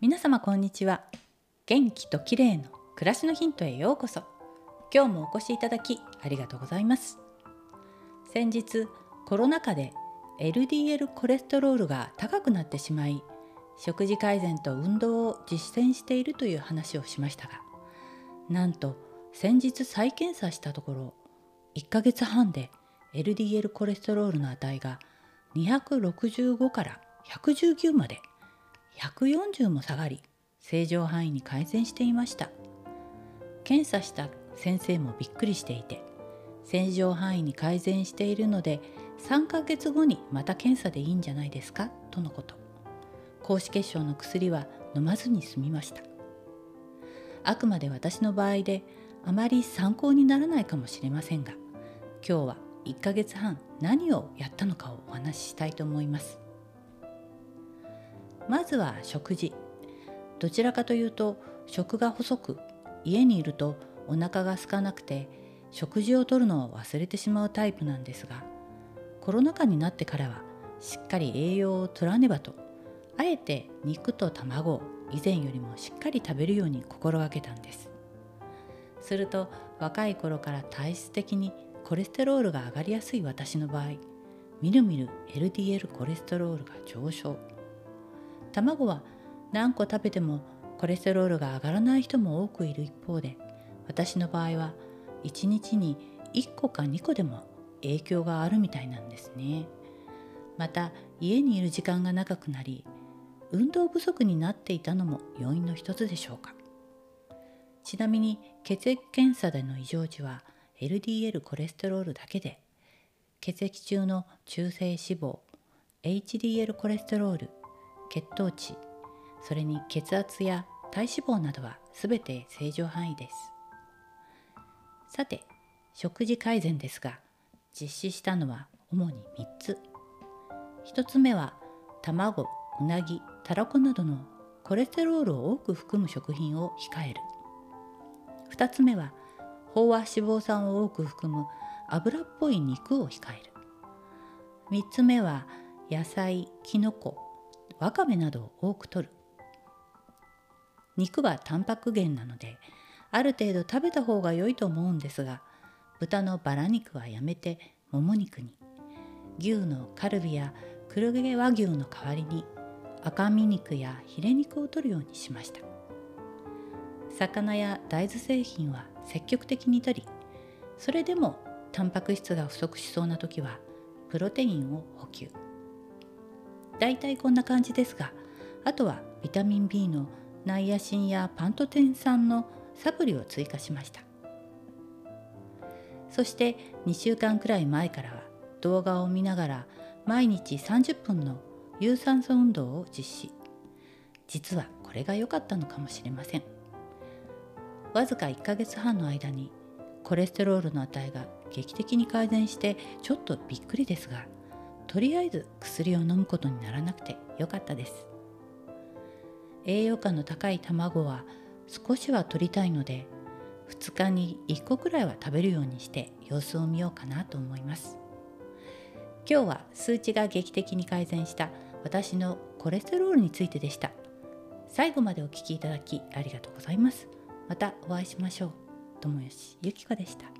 皆様こんにちは。元気と綺麗の暮らしのヒントへようこそ。今日もお越しいただきありがとうございます。先日コロナ禍で LDL コレステロールが高くなってしまい食事改善と運動を実践しているという話をしましたがなんと先日再検査したところ1ヶ月半で LDL コレステロールの値が265から119まで140も下がり正常範囲に改善していました。検査した先生もびっくりしていて正常範囲に改善しているので3ヶ月後にまた検査でいいんじゃないですか？とのこと。高脂血症の薬は飲まずに済みました。あくまで私の場合であまり参考にならないかもしれませんが今日は1ヶ月半何をやったのかをお話ししたいと思います。まずは食事。どちらかというと食が細く家にいるとお腹が空かなくて食事をとるのを忘れてしまうタイプなんですがコロナ禍になってからはしっかり栄養を取らねばとあえて肉と卵を以前よりもしっかり食べるように心がけたんです。すると若い頃から体質的にコレステロールが上がりやすい私の場合みるみる LDL コレステロールが上昇。卵は何個食べてもコレステロールが上がらない人も多くいる一方で私の場合は1日に1個か2個でも影響があるみたいなんですね。また家にいる時間が長くなり運動不足になっていたのも要因の一つでしょうか。ちなみに血液検査での異常値は LDL コレステロールだけで血液中の中性脂肪 HDL コレステロール血糖値それに血圧や体脂肪などは全て正常範囲です。さて食事改善ですが実施したのは主に3つ。1つ目は卵うなぎたらこなどのコレステロールを多く含む食品を控える。2つ目は飽和脂肪酸を多く含む油っぽい肉を控える。3つ目は野菜きのこわかめなどを多く摂る。肉はタンパク源なのである程度食べた方が良いと思うんですが豚のバラ肉はやめてもも肉に。牛のカルビや黒毛和牛の代わりに赤身肉やヒレ肉を摂るようにしました。魚や大豆製品は積極的に摂りそれでもタンパク質が不足しそうな時はプロテインを補給。だいたいこんな感じですがあとはビタミン B のナイアシンやパントテン酸のサプリを追加しました。そして2週間くらい前からは動画を見ながら毎日30分の有酸素運動を実施。実はこれが良かったのかもしれません。わずか1ヶ月半の間にコレステロールの値が劇的に改善してちょっとびっくりですがとりあえず薬を飲むことにならなくてよかったです。栄養価の高い卵は少しは取りたいので2日に1個くらいは食べるようにして様子を見ようかなと思います。今日は数値が劇的に改善した私のコレステロールについてでした。最後までお聴きいただきありがとうございます。またお会いしましょう。友吉ゆき子でした。